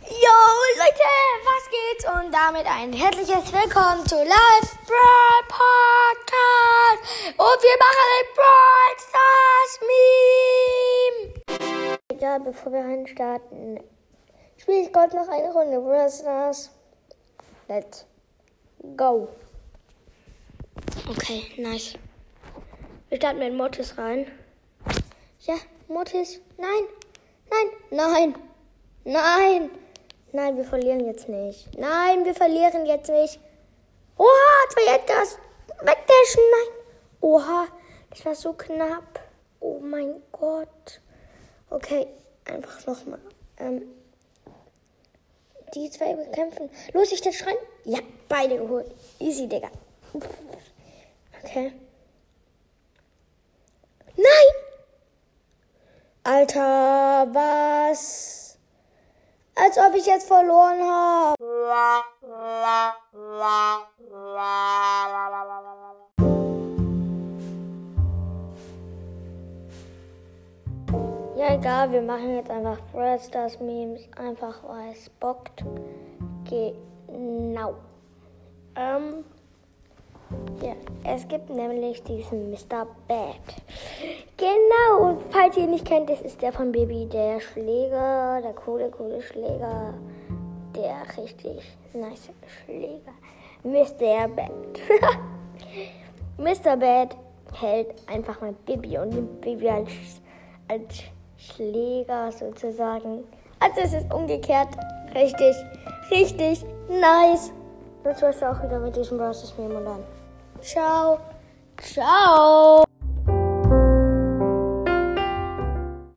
Yo Leute, was geht's? Und damit ein herzliches Willkommen zu Live Brawl Podcast. Und wir machen ein Brawl Stars Meme. Egal, bevor wir reinstarten, spiele ich Gott noch eine Runde. Brawl Stars. Let's go. Okay, nice. Wir starten mit Mortis rein. Ja, Mortis. Nein, nein, nein, nein. Nein, wir verlieren jetzt nicht. Nein, wir verlieren jetzt nicht. Oha, zwei Edgars. Wegdashen, nein. Oha, das war so knapp. Oh mein Gott. Okay, einfach nochmal. Ähm, die zwei bekämpfen. Los, ich den Schrein. Ja, beide geholt. Easy, Digga. Okay. Nein! Alter, was? Als ob ich jetzt verloren habe. Ja, egal, wir machen jetzt einfach Brawl Stars Memes, einfach weil es bockt. Genau. Ähm, ja, es gibt nämlich diesen Mr. Bad. Ihr nicht kennt, das ist der von Baby, der Schläger, der coole, coole Schläger, der richtig nice Schläger. Mr. Bad. Mr. Bad hält einfach mal Baby und nimmt Baby als, als Schläger sozusagen. Also es ist umgekehrt. Richtig, richtig nice. Das war's auch wieder mit diesem Versus und dann. Ciao. Ciao.